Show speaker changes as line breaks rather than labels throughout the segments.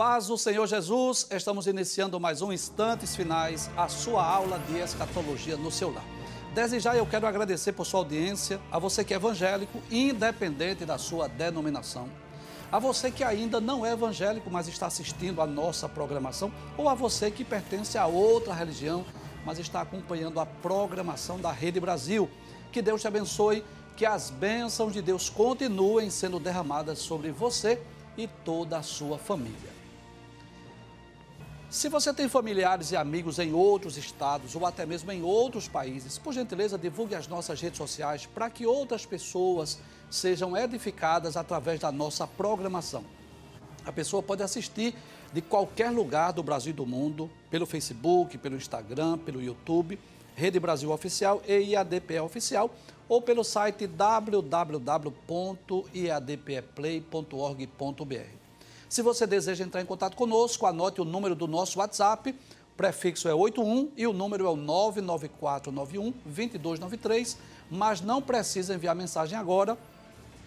Paz do Senhor Jesus, estamos iniciando mais um Instantes Finais, a sua aula de escatologia no seu lar. Desde já eu quero agradecer por sua audiência, a você que é evangélico, independente da sua denominação. A você que ainda não é evangélico, mas está assistindo a nossa programação, ou a você que pertence a outra religião, mas está acompanhando a programação da Rede Brasil. Que Deus te abençoe, que as bênçãos de Deus continuem sendo derramadas sobre você e toda a sua família. Se você tem familiares e amigos em outros estados ou até mesmo em outros países, por gentileza, divulgue as nossas redes sociais para que outras pessoas sejam edificadas através da nossa programação. A pessoa pode assistir de qualquer lugar do Brasil e do mundo, pelo Facebook, pelo Instagram, pelo YouTube, Rede Brasil Oficial e IADPE Oficial, ou pelo site www.iadpeplay.org.br. Se você deseja entrar em contato conosco, anote o número do nosso WhatsApp, o prefixo é 81 e o número é o 99491 2293, mas não precisa enviar mensagem agora.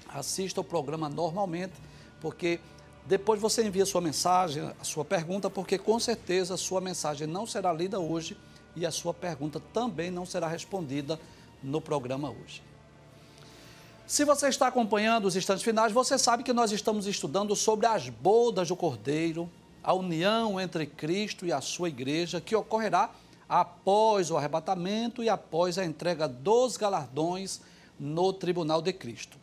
Assista o programa normalmente, porque depois você envia sua mensagem, a sua pergunta, porque com certeza a sua mensagem não será lida hoje e a sua pergunta também não será respondida no programa hoje. Se você está acompanhando os instantes finais, você sabe que nós estamos estudando sobre as bodas do Cordeiro, a união entre Cristo e a sua igreja, que ocorrerá após o arrebatamento e após a entrega dos galardões no tribunal de Cristo.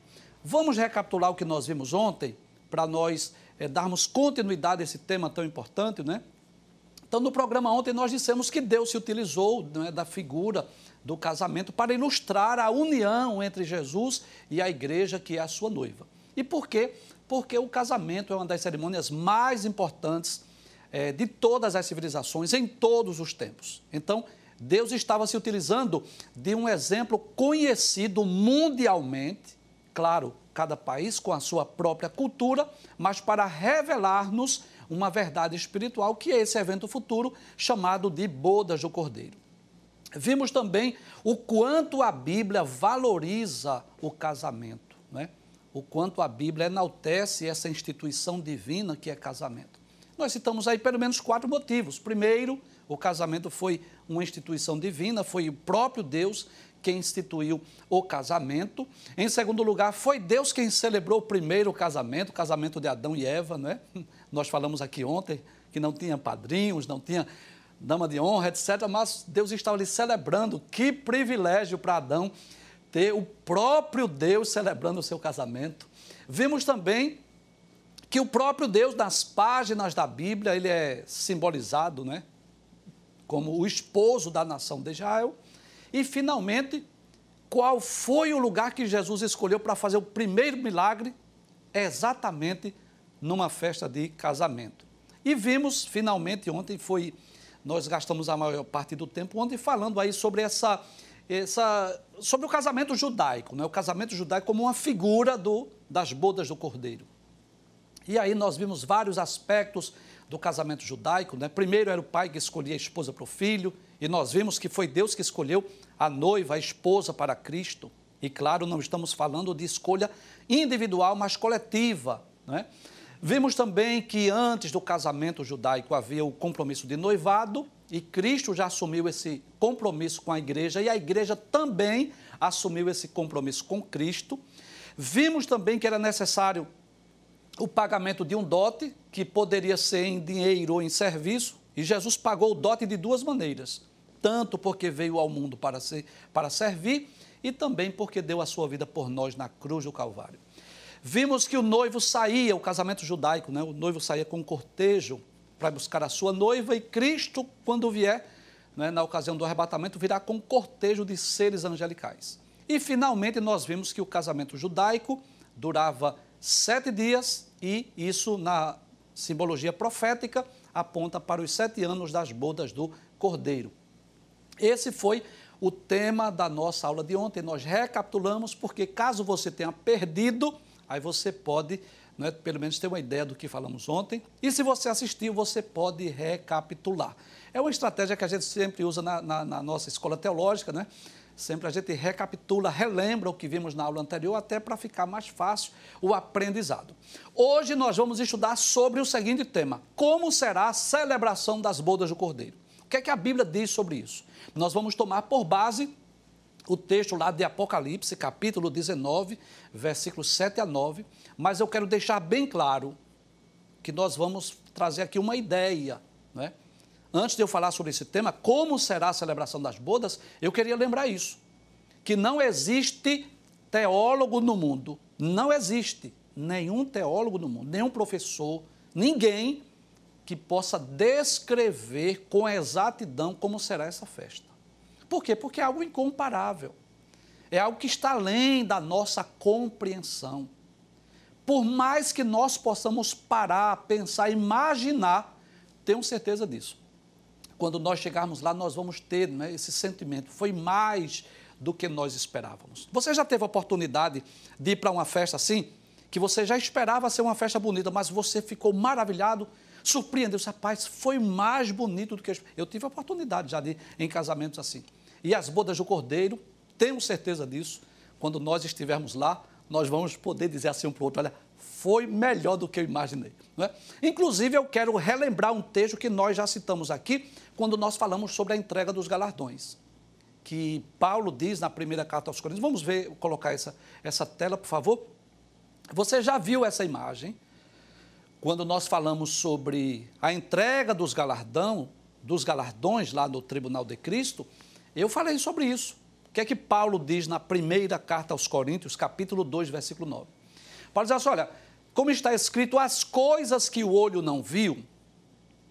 Vamos recapitular o que nós vimos ontem, para nós é, darmos continuidade a esse tema tão importante, né? Então, no programa ontem, nós dissemos que Deus se utilizou né, da figura do casamento para ilustrar a união entre Jesus e a igreja, que é a sua noiva. E por quê? Porque o casamento é uma das cerimônias mais importantes é, de todas as civilizações, em todos os tempos. Então, Deus estava se utilizando de um exemplo conhecido mundialmente, claro, cada país com a sua própria cultura, mas para revelar-nos uma verdade espiritual, que é esse evento futuro chamado de Bodas do Cordeiro. Vimos também o quanto a Bíblia valoriza o casamento, né? o quanto a Bíblia enaltece essa instituição divina que é casamento. Nós citamos aí pelo menos quatro motivos. Primeiro, o casamento foi uma instituição divina, foi o próprio Deus quem instituiu o casamento. Em segundo lugar, foi Deus quem celebrou o primeiro casamento, o casamento de Adão e Eva, não é? Nós falamos aqui ontem que não tinha padrinhos, não tinha dama de honra, etc. Mas Deus estava ali celebrando. Que privilégio para Adão ter o próprio Deus celebrando o seu casamento. Vimos também que o próprio Deus, nas páginas da Bíblia, ele é simbolizado, né? Como o esposo da nação de Israel. E, finalmente, qual foi o lugar que Jesus escolheu para fazer o primeiro milagre? exatamente numa festa de casamento. E vimos, finalmente, ontem foi nós gastamos a maior parte do tempo ontem falando aí sobre essa, essa sobre o casamento judaico, né? o casamento judaico como uma figura do, das bodas do cordeiro. E aí nós vimos vários aspectos do casamento judaico. Né? Primeiro era o pai que escolhia a esposa para o filho, e nós vimos que foi Deus que escolheu a noiva, a esposa para Cristo. E claro, não estamos falando de escolha individual, mas coletiva. Né? Vimos também que antes do casamento judaico havia o compromisso de noivado e Cristo já assumiu esse compromisso com a igreja e a igreja também assumiu esse compromisso com Cristo. Vimos também que era necessário o pagamento de um dote, que poderia ser em dinheiro ou em serviço, e Jesus pagou o dote de duas maneiras: tanto porque veio ao mundo para, ser, para servir, e também porque deu a sua vida por nós na cruz do Calvário. Vimos que o noivo saía, o casamento judaico, né? o noivo saía com um cortejo para buscar a sua noiva e Cristo, quando vier, né, na ocasião do arrebatamento, virá com um cortejo de seres angelicais. E finalmente nós vimos que o casamento judaico durava sete dias e isso na simbologia profética aponta para os sete anos das bodas do cordeiro. Esse foi o tema da nossa aula de ontem. Nós recapitulamos porque caso você tenha perdido Aí você pode, né, pelo menos, ter uma ideia do que falamos ontem. E se você assistiu, você pode recapitular. É uma estratégia que a gente sempre usa na, na, na nossa escola teológica, né? Sempre a gente recapitula, relembra o que vimos na aula anterior, até para ficar mais fácil o aprendizado. Hoje nós vamos estudar sobre o seguinte tema: como será a celebração das bodas do Cordeiro? O que é que a Bíblia diz sobre isso? Nós vamos tomar por base o texto lá de Apocalipse, capítulo 19, versículos 7 a 9, mas eu quero deixar bem claro que nós vamos trazer aqui uma ideia, né? antes de eu falar sobre esse tema, como será a celebração das bodas, eu queria lembrar isso. Que não existe teólogo no mundo, não existe nenhum teólogo no mundo, nenhum professor, ninguém que possa descrever com exatidão como será essa festa. Por quê? Porque é algo incomparável. É algo que está além da nossa compreensão. Por mais que nós possamos parar, pensar, imaginar, tenho certeza disso quando nós chegarmos lá, nós vamos ter né, esse sentimento. Foi mais do que nós esperávamos. Você já teve a oportunidade de ir para uma festa assim, que você já esperava ser uma festa bonita, mas você ficou maravilhado, surpreendeu-se, rapaz, foi mais bonito do que eu Eu tive a oportunidade já de ir em casamentos assim. E as bodas do Cordeiro, tenho certeza disso, quando nós estivermos lá, nós vamos poder dizer assim um para o outro, olha, foi melhor do que eu imaginei. É? Inclusive, eu quero relembrar um texto que nós já citamos aqui, quando nós falamos sobre a entrega dos galardões. Que Paulo diz na primeira carta aos Coríntios. Vamos ver, colocar essa, essa tela, por favor. Você já viu essa imagem? Quando nós falamos sobre a entrega dos galardão, dos galardões lá no Tribunal de Cristo, eu falei sobre isso. O que é que Paulo diz na primeira carta aos Coríntios, capítulo 2, versículo 9? Paulo diz assim: olha, como está escrito, as coisas que o olho não viu,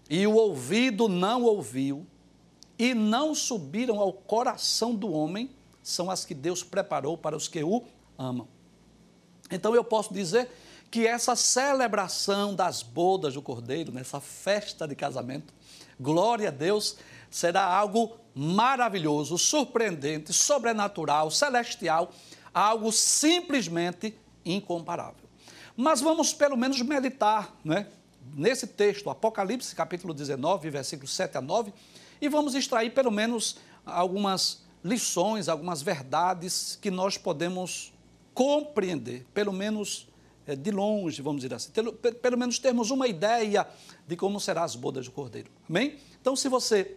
e o ouvido não ouviu, e não subiram ao coração do homem, são as que Deus preparou para os que o amam. Então eu posso dizer que essa celebração das bodas do Cordeiro, nessa festa de casamento, glória a Deus, será algo maravilhoso, surpreendente, sobrenatural, celestial, algo simplesmente incomparável. Mas vamos pelo menos meditar, né? nesse texto, Apocalipse, capítulo 19, versículos 7 a 9, e vamos extrair pelo menos algumas lições, algumas verdades que nós podemos compreender, pelo menos é, de longe, vamos dizer assim, pelo, pelo menos termos uma ideia de como serão as bodas do Cordeiro. Amém? Então, se você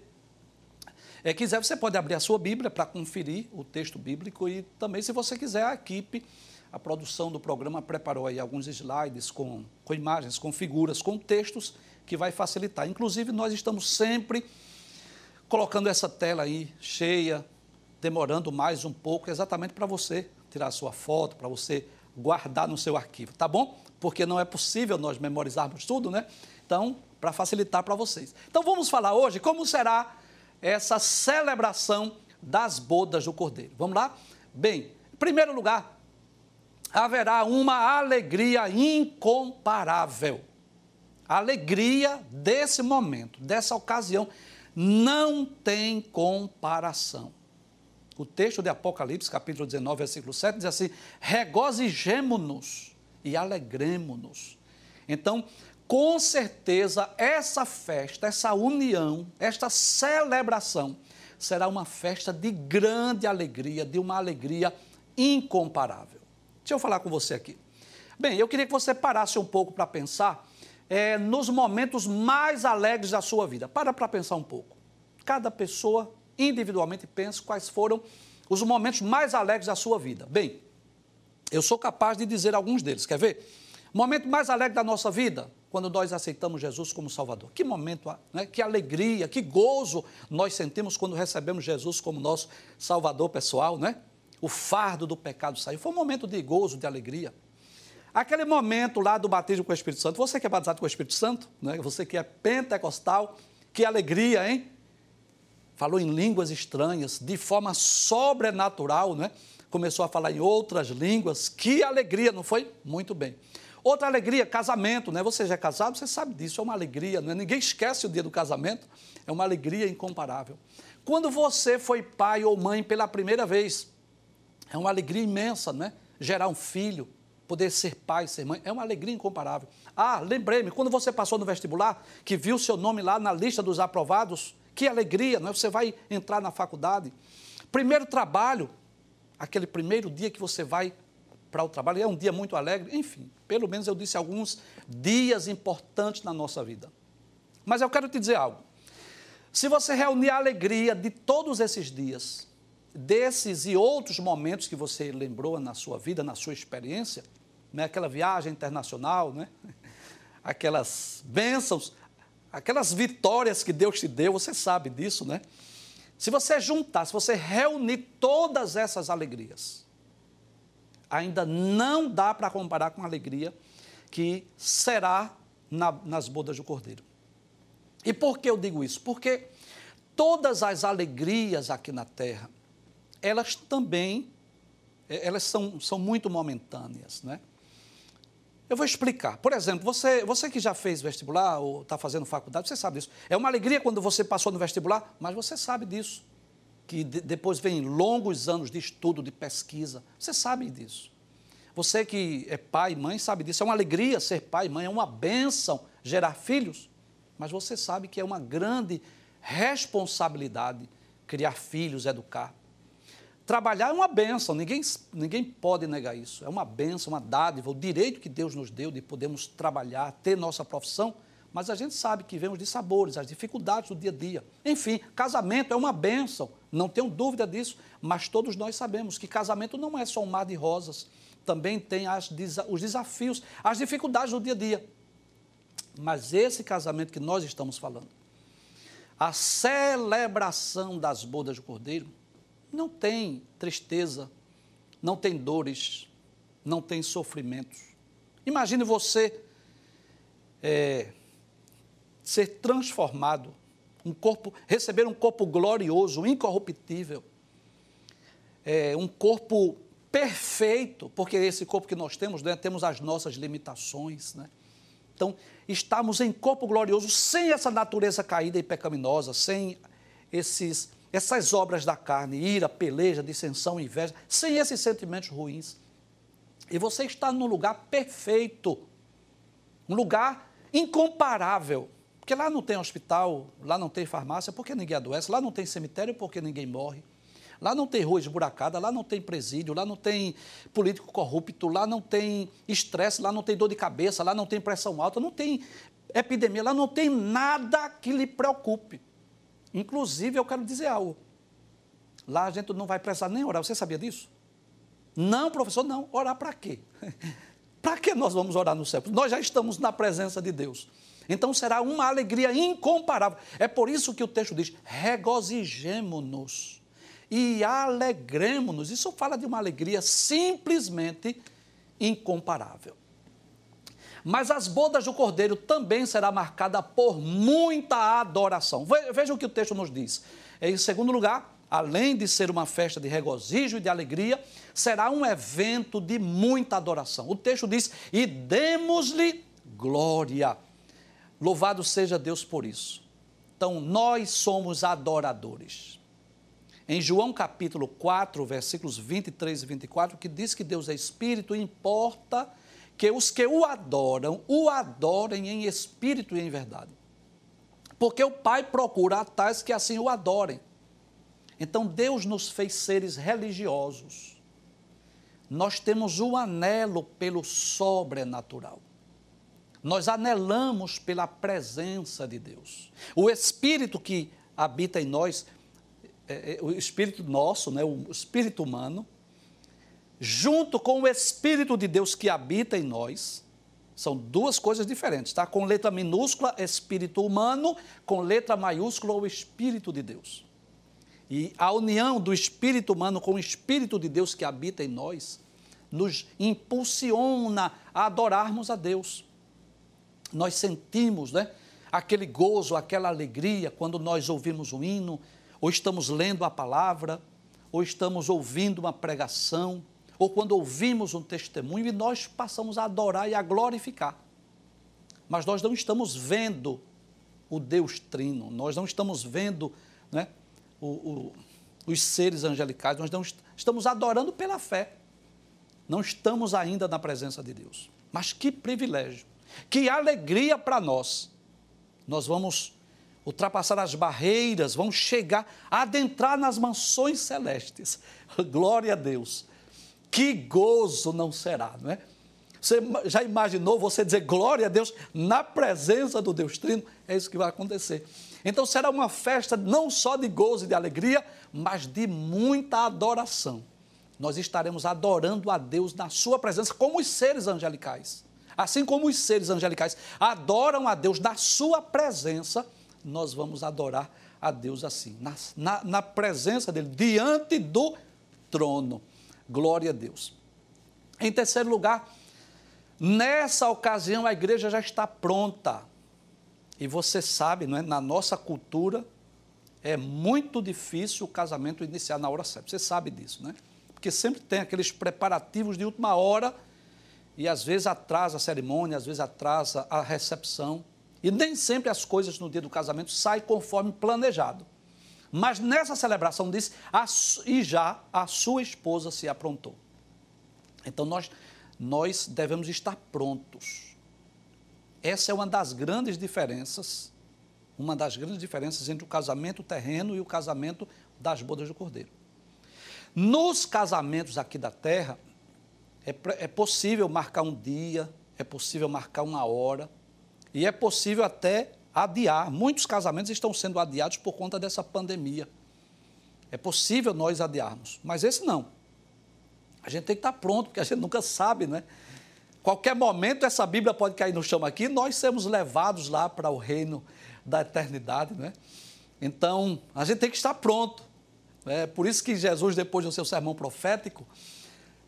é, quiser, você pode abrir a sua Bíblia para conferir o texto bíblico e também, se você quiser, a equipe a produção do programa preparou aí alguns slides com, com imagens, com figuras, com textos que vai facilitar. Inclusive, nós estamos sempre colocando essa tela aí cheia, demorando mais um pouco, exatamente para você tirar a sua foto, para você guardar no seu arquivo, tá bom? Porque não é possível nós memorizarmos tudo, né? Então, para facilitar para vocês. Então, vamos falar hoje como será essa celebração das bodas do Cordeiro. Vamos lá? Bem, em primeiro lugar, haverá uma alegria incomparável. A alegria desse momento, dessa ocasião, não tem comparação. O texto de Apocalipse, capítulo 19, versículo 7, diz assim: regozijemo-nos e alegremo-nos. Então, com certeza, essa festa, essa união, esta celebração será uma festa de grande alegria, de uma alegria incomparável. Deixa eu falar com você aqui. Bem, eu queria que você parasse um pouco para pensar é, nos momentos mais alegres da sua vida. Para para pensar um pouco. Cada pessoa individualmente pensa quais foram os momentos mais alegres da sua vida. Bem, eu sou capaz de dizer alguns deles. Quer ver? Momento mais alegre da nossa vida, quando nós aceitamos Jesus como Salvador. Que momento, né? que alegria, que gozo nós sentimos quando recebemos Jesus como nosso Salvador pessoal, né? o fardo do pecado saiu. Foi um momento de gozo, de alegria. Aquele momento lá do batismo com o Espírito Santo, você que é batizado com o Espírito Santo, né? você que é pentecostal, que alegria, hein? Falou em línguas estranhas, de forma sobrenatural, né? Começou a falar em outras línguas, que alegria, não foi? Muito bem. Outra alegria, casamento, né? Você já é casado, você sabe disso, é uma alegria, né? Ninguém esquece o dia do casamento, é uma alegria incomparável. Quando você foi pai ou mãe pela primeira vez, é uma alegria imensa, né? Gerar um filho, poder ser pai, ser mãe, é uma alegria incomparável. Ah, lembrei-me, quando você passou no vestibular, que viu seu nome lá na lista dos aprovados, que alegria, não é? Você vai entrar na faculdade. Primeiro trabalho, aquele primeiro dia que você vai para o trabalho, é um dia muito alegre, enfim, pelo menos eu disse alguns dias importantes na nossa vida. Mas eu quero te dizer algo. Se você reunir a alegria de todos esses dias, desses e outros momentos que você lembrou na sua vida, na sua experiência, né, aquela viagem internacional, né, aquelas bênçãos, aquelas vitórias que Deus te deu, você sabe disso, né? Se você juntar, se você reunir todas essas alegrias, ainda não dá para comparar com a alegria que será na, nas bodas do Cordeiro. E por que eu digo isso? Porque todas as alegrias aqui na terra, elas também, eh, elas são, são muito momentâneas, né? Eu vou explicar. Por exemplo, você, você que já fez vestibular ou está fazendo faculdade, você sabe disso. É uma alegria quando você passou no vestibular, mas você sabe disso. Que de, depois vem longos anos de estudo, de pesquisa. Você sabe disso. Você que é pai e mãe sabe disso. É uma alegria ser pai e mãe, é uma bênção gerar filhos. Mas você sabe que é uma grande responsabilidade criar filhos, educar. Trabalhar é uma benção, ninguém, ninguém pode negar isso. É uma benção, uma dádiva, o direito que Deus nos deu de podermos trabalhar, ter nossa profissão, mas a gente sabe que vemos de sabores, as dificuldades do dia a dia. Enfim, casamento é uma benção, não tenho dúvida disso, mas todos nós sabemos que casamento não é só um mar de rosas, também tem as, os desafios, as dificuldades do dia a dia. Mas esse casamento que nós estamos falando, a celebração das bodas do Cordeiro, não tem tristeza, não tem dores, não tem sofrimentos. Imagine você é, ser transformado, um corpo, receber um corpo glorioso, incorruptível, é, um corpo perfeito, porque esse corpo que nós temos, né, temos as nossas limitações, né? Então, estamos em corpo glorioso sem essa natureza caída e pecaminosa, sem esses essas obras da carne, ira, peleja, dissensão, inveja, sem esses sentimentos ruins. E você está num lugar perfeito, um lugar incomparável. Porque lá não tem hospital, lá não tem farmácia, porque ninguém adoece, lá não tem cemitério, porque ninguém morre. Lá não tem rua esburacada, lá não tem presídio, lá não tem político corrupto, lá não tem estresse, lá não tem dor de cabeça, lá não tem pressão alta, não tem epidemia, lá não tem nada que lhe preocupe. Inclusive, eu quero dizer algo. Lá a gente não vai precisar nem orar. Você sabia disso? Não, professor, não. Orar para quê? para que nós vamos orar no céu? Nós já estamos na presença de Deus. Então será uma alegria incomparável. É por isso que o texto diz: regozijemo-nos e alegremos-nos. Isso fala de uma alegria simplesmente incomparável. Mas as bodas do Cordeiro também será marcada por muita adoração. Veja o que o texto nos diz. Em segundo lugar, além de ser uma festa de regozijo e de alegria, será um evento de muita adoração. O texto diz: "E demos-lhe glória". Louvado seja Deus por isso. Então, nós somos adoradores. Em João capítulo 4, versículos 23 e 24, que diz que Deus é espírito, importa que os que o adoram, o adorem em espírito e em verdade. Porque o Pai procura a tais que assim o adorem. Então Deus nos fez seres religiosos. Nós temos o anelo pelo sobrenatural. Nós anelamos pela presença de Deus. O Espírito que habita em nós, é, é, o Espírito nosso, né, o Espírito humano, junto com o Espírito de Deus que habita em nós, são duas coisas diferentes, tá? Com letra minúscula, Espírito humano, com letra maiúscula, o Espírito de Deus. E a união do Espírito humano com o Espírito de Deus que habita em nós, nos impulsiona a adorarmos a Deus. Nós sentimos, né? Aquele gozo, aquela alegria quando nós ouvimos um hino, ou estamos lendo a palavra, ou estamos ouvindo uma pregação, ou quando ouvimos um testemunho e nós passamos a adorar e a glorificar. Mas nós não estamos vendo o Deus Trino, nós não estamos vendo né, o, o, os seres angelicais, nós não estamos adorando pela fé. Não estamos ainda na presença de Deus. Mas que privilégio, que alegria para nós. Nós vamos ultrapassar as barreiras, vão chegar, adentrar nas mansões celestes. Glória a Deus. Que gozo não será, não é? Você já imaginou você dizer glória a Deus na presença do Deus Trino? É isso que vai acontecer. Então será uma festa não só de gozo e de alegria, mas de muita adoração. Nós estaremos adorando a Deus na sua presença, como os seres angelicais. Assim como os seres angelicais adoram a Deus na sua presença, nós vamos adorar a Deus assim, na, na, na presença dele, diante do trono. Glória a Deus. Em terceiro lugar, Nessa ocasião, a igreja já está pronta. E você sabe, não é? na nossa cultura, é muito difícil o casamento iniciar na hora certa. Você sabe disso, né? Porque sempre tem aqueles preparativos de última hora e às vezes atrasa a cerimônia, às vezes atrasa a recepção. E nem sempre as coisas no dia do casamento saem conforme planejado. Mas nessa celebração diz, e já a sua esposa se aprontou. Então nós nós devemos estar prontos. Essa é uma das grandes diferenças, uma das grandes diferenças entre o casamento terreno e o casamento das bodas do Cordeiro. Nos casamentos aqui da terra, é, é possível marcar um dia, é possível marcar uma hora, e é possível até adiar. Muitos casamentos estão sendo adiados por conta dessa pandemia. É possível nós adiarmos, mas esse não. A gente tem que estar pronto, porque a gente nunca sabe, né? Qualquer momento essa Bíblia pode cair no chão aqui, nós seremos levados lá para o reino da eternidade, né? Então, a gente tem que estar pronto. É por isso que Jesus, depois do seu sermão profético,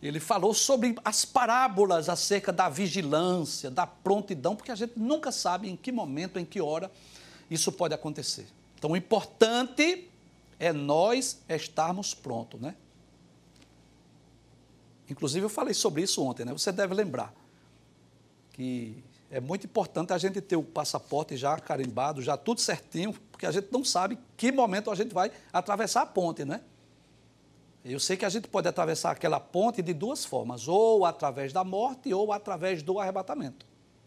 ele falou sobre as parábolas acerca da vigilância, da prontidão, porque a gente nunca sabe em que momento, em que hora isso pode acontecer. Então, o importante é nós estarmos prontos, né? Inclusive, eu falei sobre isso ontem, né? Você deve lembrar que é muito importante a gente ter o passaporte já carimbado, já tudo certinho, porque a gente não sabe que momento a gente vai atravessar a ponte, né? Eu sei que a gente pode atravessar aquela ponte de duas formas, ou através da morte ou através do arrebatamento.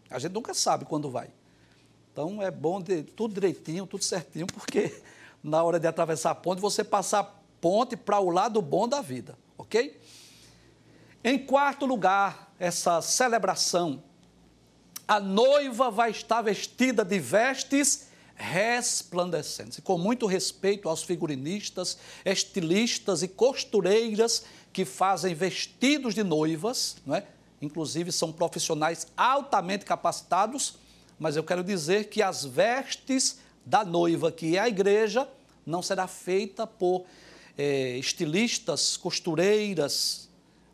A gente nunca sabe quando vai. Então é bom de, tudo direitinho, tudo certinho, porque na hora de atravessar a ponte, você passar a ponte para o lado bom da vida, ok? Em quarto lugar, essa celebração, a noiva vai estar vestida de vestes resplandecentes. E com muito respeito aos figurinistas, estilistas e costureiras que fazem vestidos de noivas, não é? inclusive são profissionais altamente capacitados, mas eu quero dizer que as vestes da noiva, que é a igreja, não será feita por é, estilistas, costureiras,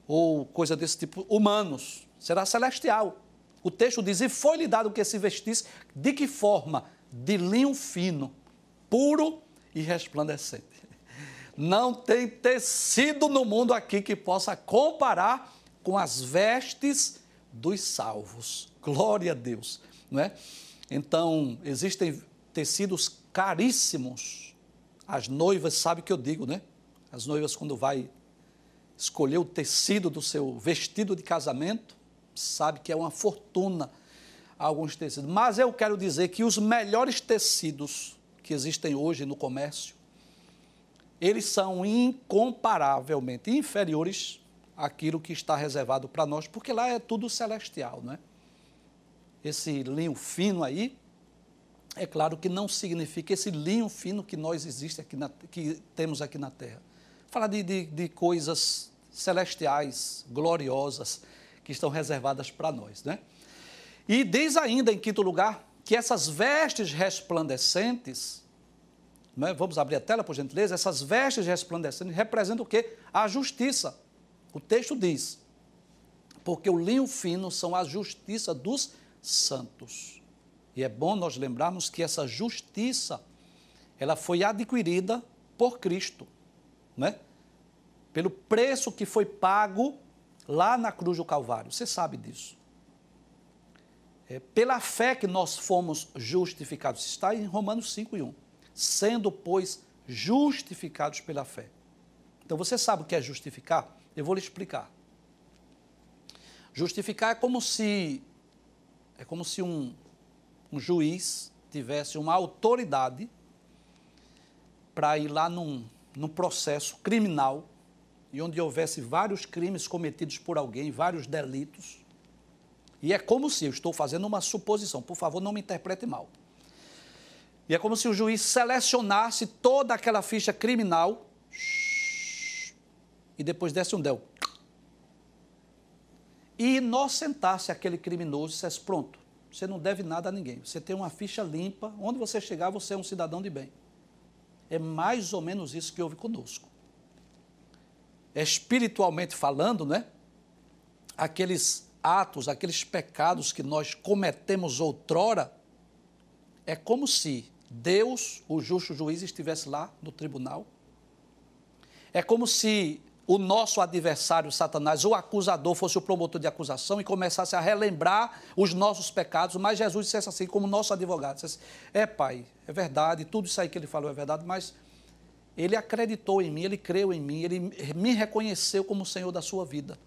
ou coisa desse tipo, humanos, será celestial. O texto diz: E foi-lhe dado que se vestisse, de que forma? De linho fino, puro e resplandecente. Não tem tecido no mundo aqui que possa comparar com as vestes dos salvos. Glória a Deus, não é? Então, existem tecidos caríssimos. As noivas sabem o que eu digo, né? As noivas, quando vai escolher o tecido do seu vestido de casamento, sabe que é uma fortuna alguns tecidos. Mas eu quero dizer que os melhores tecidos que existem hoje no comércio, eles são incomparavelmente inferiores àquilo que está reservado para nós, porque lá é tudo celestial, não é? Esse linho fino aí, é claro que não significa esse linho fino que nós existe aqui na, que temos aqui na Terra. Falar de, de, de coisas celestiais, gloriosas, que estão reservadas para nós. Né? E diz ainda, em quinto lugar, que essas vestes resplandecentes, né? vamos abrir a tela, por gentileza, essas vestes resplandecentes representam o quê? A justiça. O texto diz, porque o linho fino são a justiça dos santos. E é bom nós lembrarmos que essa justiça, ela foi adquirida por Cristo, né? pelo preço que foi pago lá na cruz do Calvário. Você sabe disso. É pela fé que nós fomos justificados. Está em Romanos 5 e 1. Sendo, pois, justificados pela fé. Então você sabe o que é justificar? Eu vou lhe explicar. Justificar é como se é como se um, um juiz tivesse uma autoridade para ir lá num, num processo criminal e onde houvesse vários crimes cometidos por alguém, vários delitos. E é como se, eu estou fazendo uma suposição, por favor, não me interprete mal. E é como se o juiz selecionasse toda aquela ficha criminal e depois desse um del. E inocentasse aquele criminoso e dissesse: pronto, você não deve nada a ninguém. Você tem uma ficha limpa, onde você chegar, você é um cidadão de bem. É mais ou menos isso que houve conosco. Espiritualmente falando, né? Aqueles atos, aqueles pecados que nós cometemos outrora, é como se Deus, o justo juiz, estivesse lá no tribunal. É como se o nosso adversário, Satanás, o acusador, fosse o promotor de acusação e começasse a relembrar os nossos pecados, mas Jesus dissesse assim, como nosso advogado, dissesse, é pai, é verdade, tudo isso aí que ele falou é verdade, mas ele acreditou em mim, ele creu em mim, ele me reconheceu como o Senhor da sua vida.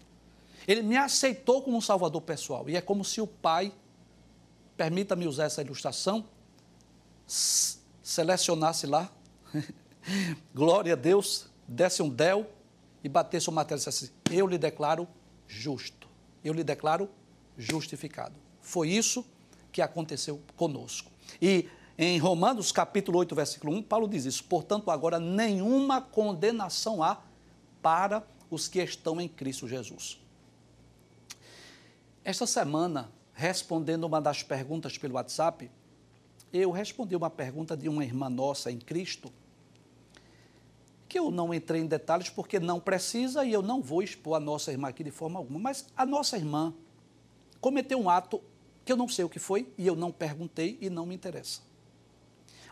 Ele me aceitou como um salvador pessoal. E é como se o pai, permita-me usar essa ilustração, selecionasse lá, glória a Deus, desse um del e batesse o martelo e dissesse assim, eu lhe declaro justo, eu lhe declaro justificado. Foi isso que aconteceu conosco. E em Romanos capítulo 8, versículo 1, Paulo diz isso, portanto agora nenhuma condenação há para os que estão em Cristo Jesus. Esta semana, respondendo uma das perguntas pelo WhatsApp, eu respondi uma pergunta de uma irmã nossa em Cristo, que eu não entrei em detalhes porque não precisa e eu não vou expor a nossa irmã aqui de forma alguma, mas a nossa irmã cometeu um ato que eu não sei o que foi e eu não perguntei e não me interessa.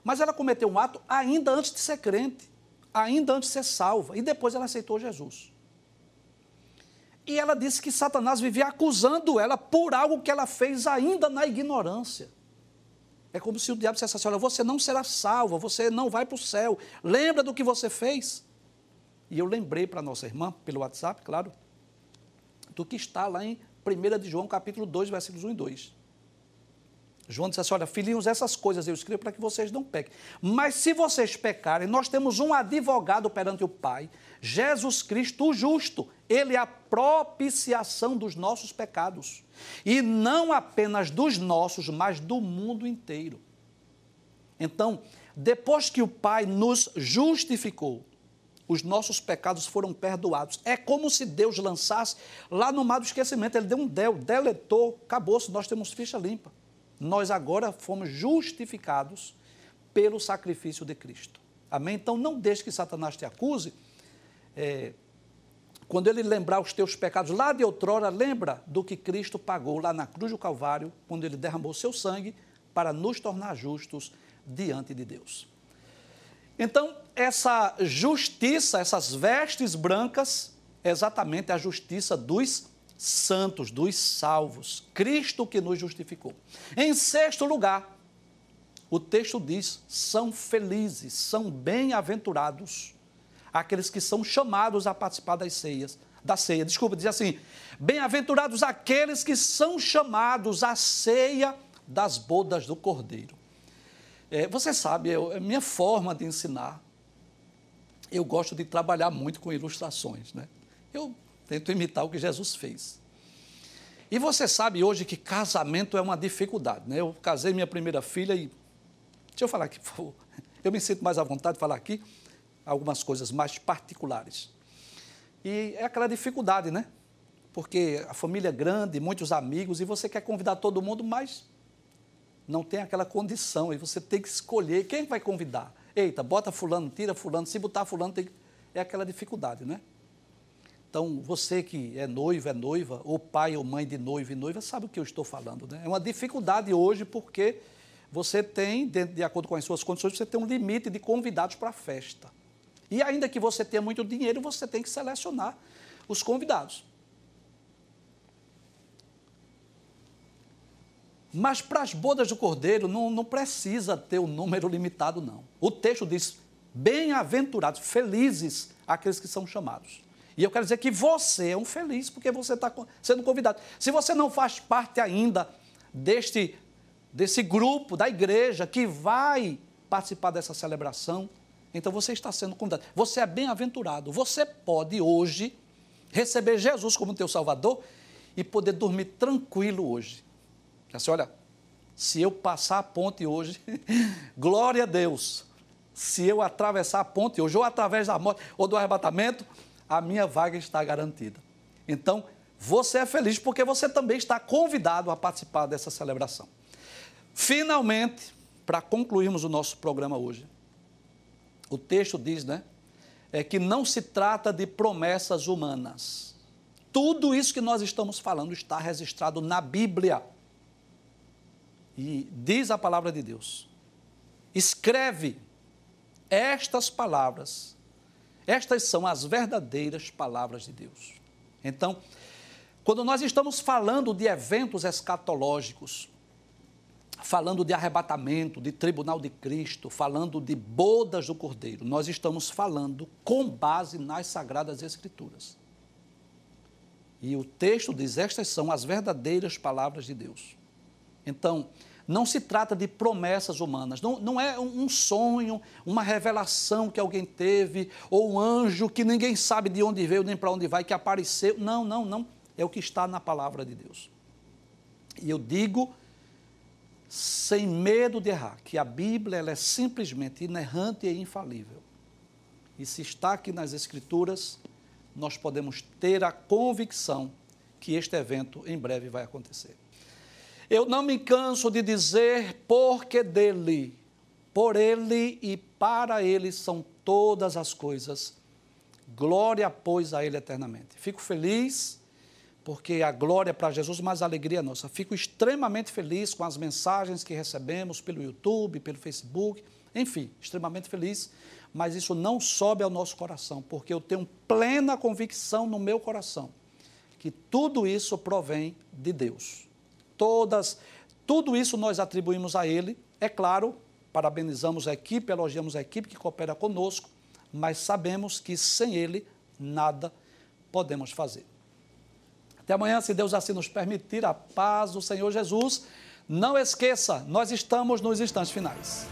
Mas ela cometeu um ato ainda antes de ser crente, ainda antes de ser salva, e depois ela aceitou Jesus. E ela disse que Satanás vivia acusando ela por algo que ela fez ainda na ignorância. É como se o diabo dissesse assim: olha, você não será salva, você não vai para o céu. Lembra do que você fez? E eu lembrei para nossa irmã, pelo WhatsApp, claro, do que está lá em 1 de João, capítulo 2, versículos 1 e 2. João disse assim: Olha, filhinhos, essas coisas eu escrevo para que vocês não pequem. Mas se vocês pecarem, nós temos um advogado perante o Pai, Jesus Cristo, o justo. Ele é a propiciação dos nossos pecados. E não apenas dos nossos, mas do mundo inteiro. Então, depois que o Pai nos justificou, os nossos pecados foram perdoados. É como se Deus lançasse lá no mar do esquecimento. Ele deu um del, deletou, acabou-se, nós temos ficha limpa. Nós agora fomos justificados pelo sacrifício de Cristo. Amém? Então, não deixe que Satanás te acuse. É, quando ele lembrar os teus pecados lá de outrora, lembra do que Cristo pagou lá na cruz do Calvário, quando ele derramou seu sangue para nos tornar justos diante de Deus. Então, essa justiça, essas vestes brancas, é exatamente a justiça dos santos, dos salvos. Cristo que nos justificou. Em sexto lugar, o texto diz: são felizes, são bem-aventurados aqueles que são chamados a participar das ceias, da ceia. Desculpa, diz assim: bem-aventurados aqueles que são chamados à ceia das bodas do Cordeiro. É, você sabe, eu, é minha forma de ensinar. Eu gosto de trabalhar muito com ilustrações, né? Eu tento imitar o que Jesus fez. E você sabe hoje que casamento é uma dificuldade, né? Eu casei minha primeira filha e. Deixa eu falar aqui, por favor. Eu me sinto mais à vontade de falar aqui algumas coisas mais particulares. E é aquela dificuldade, né? Porque a família é grande, muitos amigos, e você quer convidar todo mundo, mas não tem aquela condição, e você tem que escolher quem vai convidar. Eita, bota fulano, tira fulano, se botar fulano, tem é aquela dificuldade, né? Então, você que é noivo, é noiva, ou pai ou mãe de noivo e noiva, sabe o que eu estou falando, né? É uma dificuldade hoje porque você tem, de acordo com as suas condições, você tem um limite de convidados para a festa. E ainda que você tenha muito dinheiro, você tem que selecionar os convidados. Mas para as bodas do cordeiro não, não precisa ter um número limitado, não. O texto diz: bem-aventurados, felizes aqueles que são chamados. E eu quero dizer que você é um feliz, porque você está sendo convidado. Se você não faz parte ainda deste desse grupo, da igreja que vai participar dessa celebração, então você está sendo convidado. Você é bem-aventurado. Você pode hoje receber Jesus como teu Salvador e poder dormir tranquilo hoje. Assim, olha, se eu passar a ponte hoje, glória a Deus. Se eu atravessar a ponte hoje, ou através da morte ou do arrebatamento, a minha vaga está garantida. Então, você é feliz porque você também está convidado a participar dessa celebração. Finalmente, para concluirmos o nosso programa hoje, o texto diz, né? É que não se trata de promessas humanas. Tudo isso que nós estamos falando está registrado na Bíblia. E diz a palavra de Deus: escreve estas palavras, estas são as verdadeiras palavras de Deus. Então, quando nós estamos falando de eventos escatológicos, falando de arrebatamento, de tribunal de Cristo, falando de bodas do Cordeiro, nós estamos falando com base nas Sagradas Escrituras. E o texto diz: estas são as verdadeiras palavras de Deus. Então, não se trata de promessas humanas, não, não é um sonho, uma revelação que alguém teve, ou um anjo que ninguém sabe de onde veio nem para onde vai, que apareceu. Não, não, não. É o que está na palavra de Deus. E eu digo, sem medo de errar, que a Bíblia ela é simplesmente inerrante e infalível. E se está aqui nas Escrituras, nós podemos ter a convicção que este evento em breve vai acontecer. Eu não me canso de dizer, porque dele, por ele e para ele são todas as coisas. Glória, pois, a ele eternamente. Fico feliz, porque a glória é para Jesus, mas a alegria é nossa. Fico extremamente feliz com as mensagens que recebemos pelo YouTube, pelo Facebook, enfim, extremamente feliz, mas isso não sobe ao nosso coração, porque eu tenho plena convicção no meu coração que tudo isso provém de Deus todas, tudo isso nós atribuímos a ele. É claro, parabenizamos a equipe, elogiamos a equipe que coopera conosco, mas sabemos que sem ele nada podemos fazer. Até amanhã, se Deus assim nos permitir, a paz do Senhor Jesus. Não esqueça, nós estamos nos instantes finais.